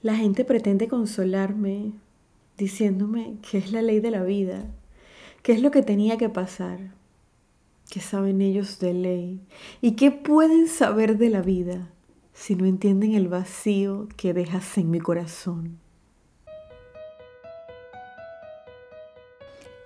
La gente pretende consolarme diciéndome que es la ley de la vida, que es lo que tenía que pasar, que saben ellos de ley y que pueden saber de la vida si no entienden el vacío que dejas en mi corazón.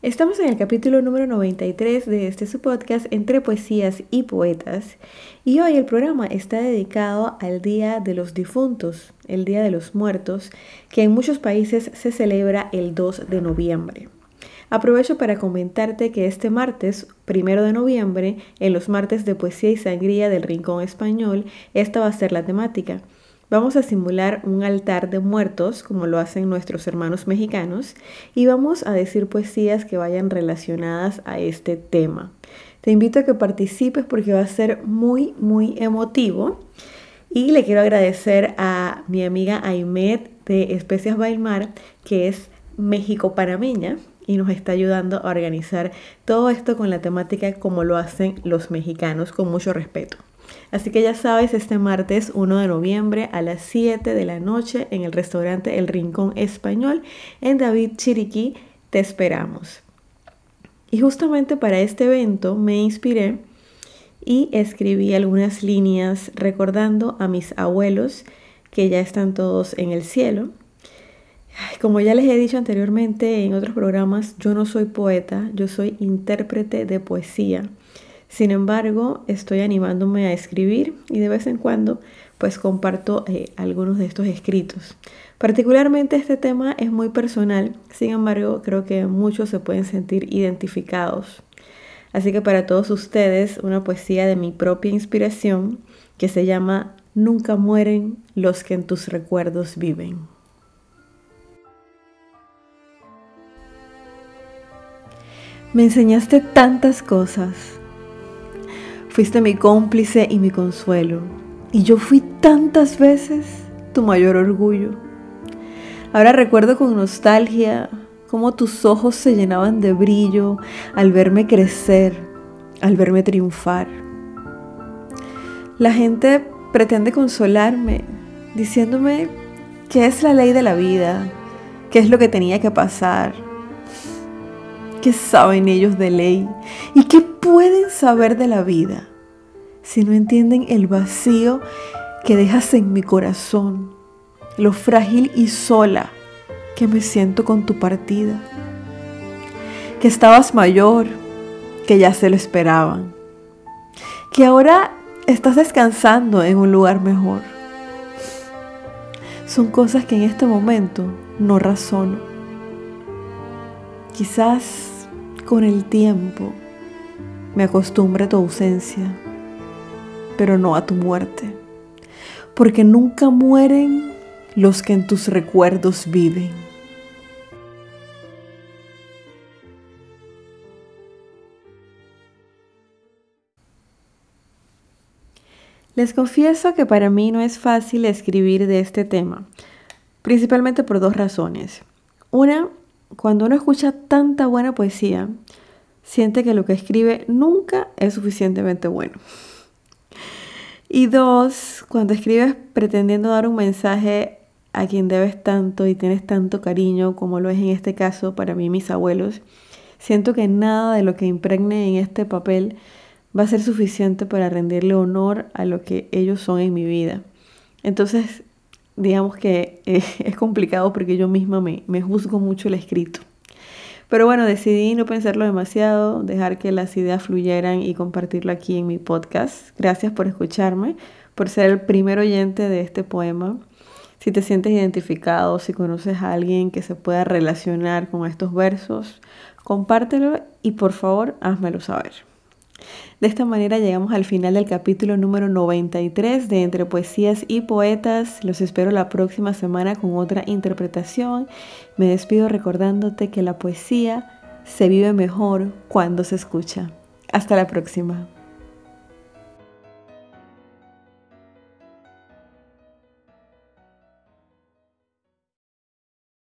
Estamos en el capítulo número 93 de este su podcast Entre Poesías y Poetas y hoy el programa está dedicado al Día de los Difuntos, el Día de los Muertos, que en muchos países se celebra el 2 de noviembre. Aprovecho para comentarte que este martes, primero de noviembre, en los martes de poesía y sangría del Rincón Español, esta va a ser la temática. Vamos a simular un altar de muertos, como lo hacen nuestros hermanos mexicanos, y vamos a decir poesías que vayan relacionadas a este tema. Te invito a que participes porque va a ser muy, muy emotivo. Y le quiero agradecer a mi amiga Aimet de Especias Bailmar, que es México-Panameña y nos está ayudando a organizar todo esto con la temática como lo hacen los mexicanos, con mucho respeto. Así que ya sabes, este martes 1 de noviembre a las 7 de la noche en el restaurante El Rincón Español en David Chiriquí, te esperamos. Y justamente para este evento me inspiré y escribí algunas líneas recordando a mis abuelos que ya están todos en el cielo. Como ya les he dicho anteriormente en otros programas, yo no soy poeta, yo soy intérprete de poesía. Sin embargo, estoy animándome a escribir y de vez en cuando pues comparto eh, algunos de estos escritos. Particularmente este tema es muy personal, sin embargo creo que muchos se pueden sentir identificados. Así que para todos ustedes una poesía de mi propia inspiración que se llama Nunca mueren los que en tus recuerdos viven. Me enseñaste tantas cosas Fuiste mi cómplice y mi consuelo. Y yo fui tantas veces tu mayor orgullo. Ahora recuerdo con nostalgia cómo tus ojos se llenaban de brillo al verme crecer, al verme triunfar. La gente pretende consolarme diciéndome que es la ley de la vida, que es lo que tenía que pasar, que saben ellos de ley y que pueden saber de la vida si no entienden el vacío que dejas en mi corazón, lo frágil y sola que me siento con tu partida, que estabas mayor, que ya se lo esperaban, que ahora estás descansando en un lugar mejor. Son cosas que en este momento no razono. Quizás con el tiempo me acostumbre a tu ausencia pero no a tu muerte. Porque nunca mueren los que en tus recuerdos viven. Les confieso que para mí no es fácil escribir de este tema, principalmente por dos razones. Una, cuando uno escucha tanta buena poesía, siente que lo que escribe nunca es suficientemente bueno. Y dos, cuando escribes pretendiendo dar un mensaje a quien debes tanto y tienes tanto cariño como lo es en este caso para mí mis abuelos, siento que nada de lo que impregne en este papel va a ser suficiente para rendirle honor a lo que ellos son en mi vida. Entonces, digamos que eh, es complicado porque yo misma me, me juzgo mucho el escrito. Pero bueno, decidí no pensarlo demasiado, dejar que las ideas fluyeran y compartirlo aquí en mi podcast. Gracias por escucharme, por ser el primer oyente de este poema. Si te sientes identificado, si conoces a alguien que se pueda relacionar con estos versos, compártelo y por favor házmelo saber. De esta manera llegamos al final del capítulo número 93 de Entre Poesías y Poetas. Los espero la próxima semana con otra interpretación. Me despido recordándote que la poesía se vive mejor cuando se escucha. Hasta la próxima.